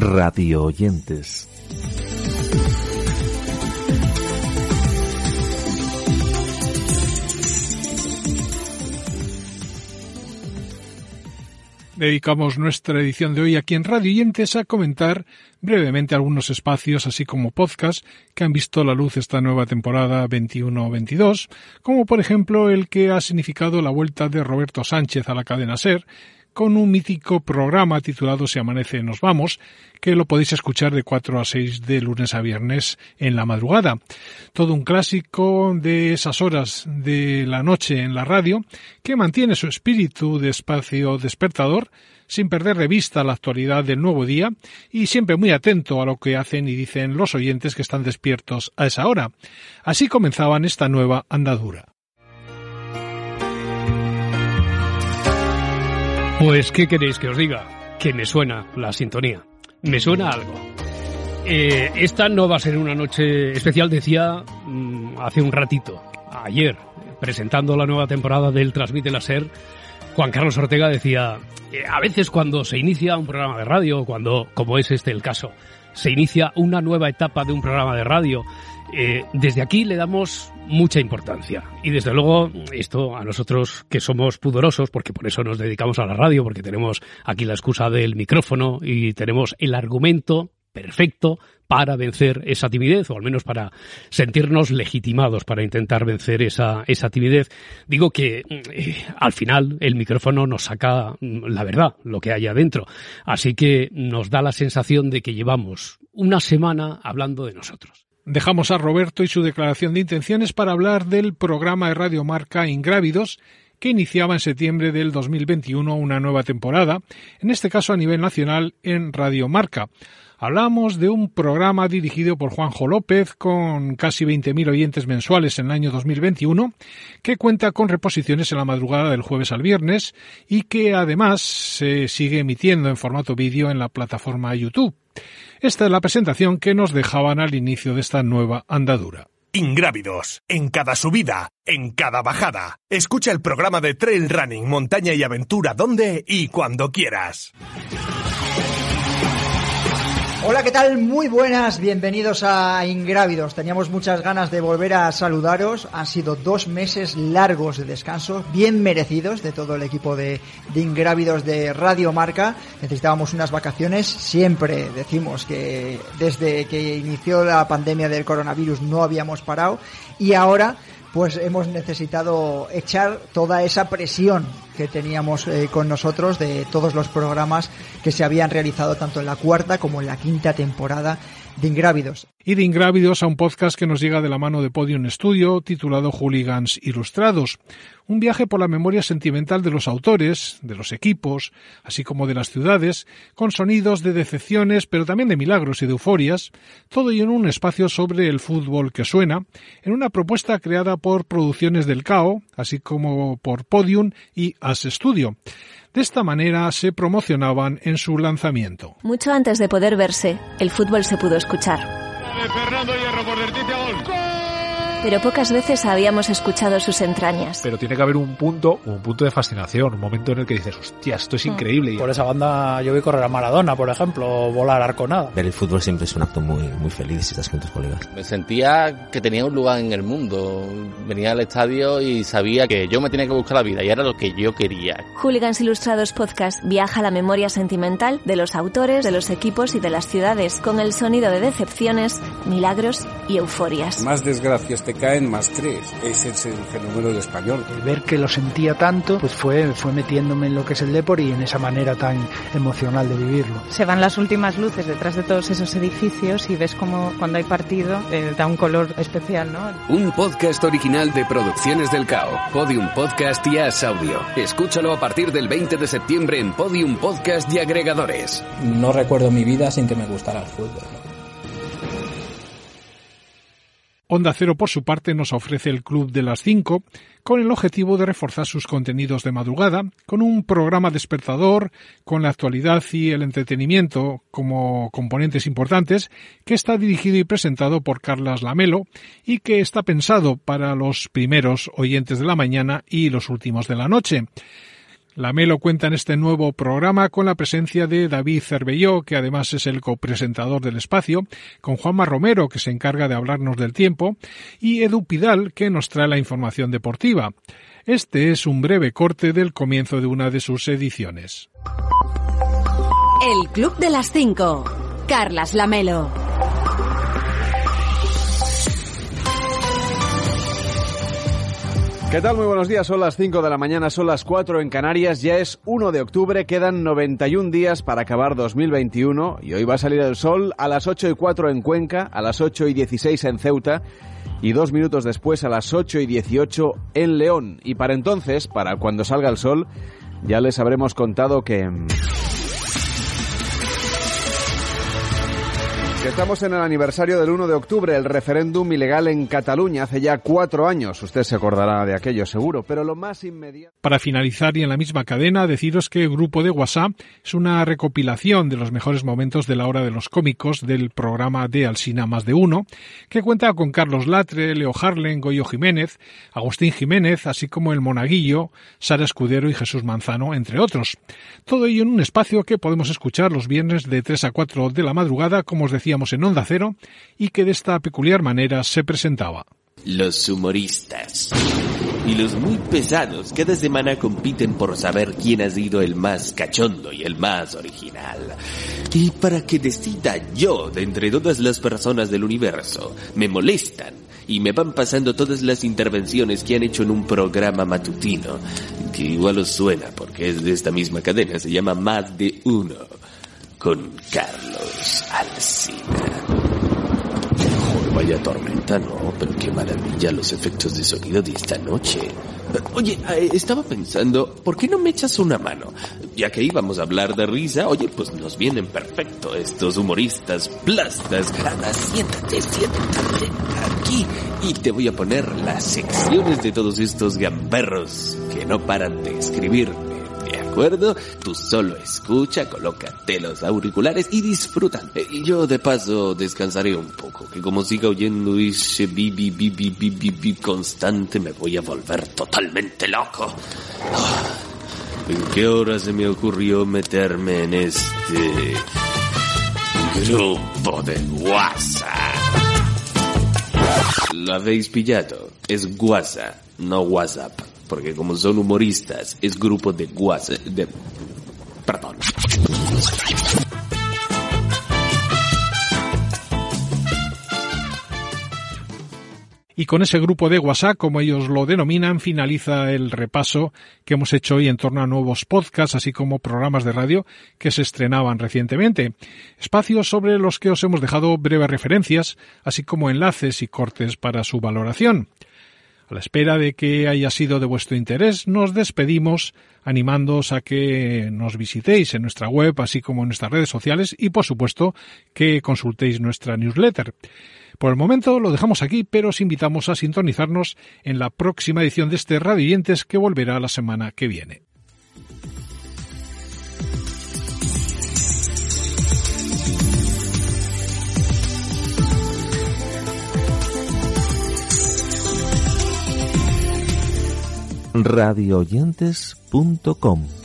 radio oyentes. Dedicamos nuestra edición de hoy aquí en Radio Oyentes a comentar brevemente algunos espacios, así como podcasts, que han visto la luz esta nueva temporada 21-22, como por ejemplo el que ha significado la vuelta de Roberto Sánchez a la cadena SER, con un mítico programa titulado Si amanece nos vamos, que lo podéis escuchar de 4 a 6 de lunes a viernes en la madrugada. Todo un clásico de esas horas de la noche en la radio, que mantiene su espíritu de espacio despertador, sin perder de vista la actualidad del nuevo día y siempre muy atento a lo que hacen y dicen los oyentes que están despiertos a esa hora. Así comenzaban esta nueva andadura. Pues, ¿qué queréis que os diga? Que me suena la sintonía. Me suena algo. Eh, esta no va a ser una noche especial, decía mm, hace un ratito, ayer, presentando la nueva temporada del Transmite la Ser, Juan Carlos Ortega decía, eh, a veces cuando se inicia un programa de radio, cuando, como es este el caso, se inicia una nueva etapa de un programa de radio, eh, desde aquí le damos mucha importancia. Y desde luego, esto a nosotros que somos pudorosos, porque por eso nos dedicamos a la radio, porque tenemos aquí la excusa del micrófono y tenemos el argumento perfecto para vencer esa timidez, o al menos para sentirnos legitimados para intentar vencer esa, esa timidez. Digo que eh, al final el micrófono nos saca mm, la verdad, lo que hay adentro. Así que nos da la sensación de que llevamos una semana hablando de nosotros. Dejamos a Roberto y su declaración de intenciones para hablar del programa de Radio Marca Ingrávidos, que iniciaba en septiembre del 2021 una nueva temporada, en este caso a nivel nacional en Radio Marca. Hablamos de un programa dirigido por Juanjo López con casi 20.000 oyentes mensuales en el año 2021, que cuenta con reposiciones en la madrugada del jueves al viernes y que además se sigue emitiendo en formato vídeo en la plataforma YouTube. Esta es la presentación que nos dejaban al inicio de esta nueva andadura. Ingrávidos, en cada subida, en cada bajada. Escucha el programa de Trail Running, Montaña y Aventura donde y cuando quieras. Hola, ¿qué tal? Muy buenas, bienvenidos a Ingrávidos. Teníamos muchas ganas de volver a saludaros. Han sido dos meses largos de descanso, bien merecidos de todo el equipo de, de Ingrávidos de Radio Marca. Necesitábamos unas vacaciones. Siempre decimos que desde que inició la pandemia del coronavirus no habíamos parado y ahora pues hemos necesitado echar toda esa presión que teníamos eh, con nosotros de todos los programas que se habían realizado tanto en la cuarta como en la quinta temporada de Ingrávidos. Y de Ingrávidos a un podcast que nos llega de la mano de Podium Studio titulado Hooligans Ilustrados. Un viaje por la memoria sentimental de los autores, de los equipos, así como de las ciudades, con sonidos de decepciones, pero también de milagros y de euforias, todo y en un espacio sobre el fútbol que suena, en una propuesta creada por Producciones del CAO, así como por Podium y As Studio. De esta manera se promocionaban en su lanzamiento. Mucho antes de poder verse, el fútbol se pudo escuchar. Pero pocas veces habíamos escuchado sus entrañas. Pero tiene que haber un punto, un punto de fascinación, un momento en el que dices, hostia, esto es increíble. Por esa banda yo vi correr a Maradona, por ejemplo, o volar arconada. Ver el fútbol siempre es un acto muy, muy feliz si estás con tus colegas. Me sentía que tenía un lugar en el mundo. Venía al estadio y sabía que yo me tenía que buscar la vida y era lo que yo quería. Hooligans Ilustrados Podcast viaja a la memoria sentimental de los autores, de los equipos y de las ciudades, con el sonido de decepciones, milagros y euforias. Más desgracias te caen, más crees. Ese es el fenómeno del español. El ver que lo sentía tanto, pues fue, fue metiéndome en lo que es el deporte y en esa manera tan emocional de vivirlo. Se van las últimas luces detrás de todos esos edificios y ves como cuando hay partido eh, da un color especial, ¿no? Un podcast original de Producciones del Cao, Podium Podcast y As Audio. Escúchalo a partir del 20 de septiembre en Podium Podcast y agregadores. No recuerdo mi vida sin que me gustara el fútbol. Onda Cero, por su parte, nos ofrece el Club de las 5 con el objetivo de reforzar sus contenidos de madrugada, con un programa despertador, con la actualidad y el entretenimiento como componentes importantes, que está dirigido y presentado por Carlas Lamelo y que está pensado para los primeros oyentes de la mañana y los últimos de la noche. La Melo cuenta en este nuevo programa con la presencia de David Cervelló, que además es el copresentador del espacio, con Juanma Romero, que se encarga de hablarnos del tiempo, y Edu Pidal, que nos trae la información deportiva. Este es un breve corte del comienzo de una de sus ediciones. El Club de las Cinco. Carlas Lamelo. ¿Qué tal? Muy buenos días. Son las 5 de la mañana, son las 4 en Canarias. Ya es 1 de octubre, quedan 91 días para acabar 2021 y hoy va a salir el sol a las 8 y 4 en Cuenca, a las 8 y 16 en Ceuta y dos minutos después a las 8 y 18 en León. Y para entonces, para cuando salga el sol, ya les habremos contado que... estamos en el aniversario del 1 de octubre, el referéndum ilegal en Cataluña, hace ya cuatro años. Usted se acordará de aquello, seguro, pero lo más inmediato. Para finalizar y en la misma cadena, deciros que el grupo de WhatsApp es una recopilación de los mejores momentos de la hora de los cómicos del programa de Alsina Más de Uno, que cuenta con Carlos Latre, Leo Harlen, Goyo Jiménez, Agustín Jiménez, así como el Monaguillo, Sara Escudero y Jesús Manzano, entre otros. Todo ello en un espacio que podemos escuchar los viernes de 3 a 4 de la madrugada, como os decía en Onda Cero y que de esta peculiar manera se presentaba. Los humoristas. Y los muy pesados cada semana compiten por saber quién ha sido el más cachondo y el más original. Y para que decida yo de entre todas las personas del universo, me molestan y me van pasando todas las intervenciones que han hecho en un programa matutino, que igual os suena porque es de esta misma cadena, se llama Más de Uno con Carlos Alcina. Joder, vaya tormenta, ¿no? Pero qué maravilla los efectos de sonido de esta noche. Oye, eh, estaba pensando, ¿por qué no me echas una mano? Ya que íbamos a hablar de risa, oye, pues nos vienen perfecto estos humoristas plastas. Anda, siéntate, siéntate aquí. Y te voy a poner las secciones de todos estos gamberros que no paran de escribir ¿De acuerdo? Tú solo escucha, colócate los auriculares y disfruta. Eh, y yo de paso descansaré un poco, que como siga oyendo ese bi bi bi bi bi bi, bi constante me voy a volver totalmente loco. Ah, ¿En qué hora se me ocurrió meterme en este grupo de WhatsApp? ¿Lo habéis pillado? Es WhatsApp, no WhatsApp porque como son humoristas, es grupo de WhatsApp, de... Perdón. Y con ese grupo de WhatsApp, como ellos lo denominan, finaliza el repaso que hemos hecho hoy en torno a nuevos podcasts, así como programas de radio que se estrenaban recientemente. Espacios sobre los que os hemos dejado breves referencias, así como enlaces y cortes para su valoración. A la espera de que haya sido de vuestro interés, nos despedimos animándoos a que nos visitéis en nuestra web, así como en nuestras redes sociales y, por supuesto, que consultéis nuestra newsletter. Por el momento lo dejamos aquí, pero os invitamos a sintonizarnos en la próxima edición de este Radio que volverá la semana que viene. radioyentes.com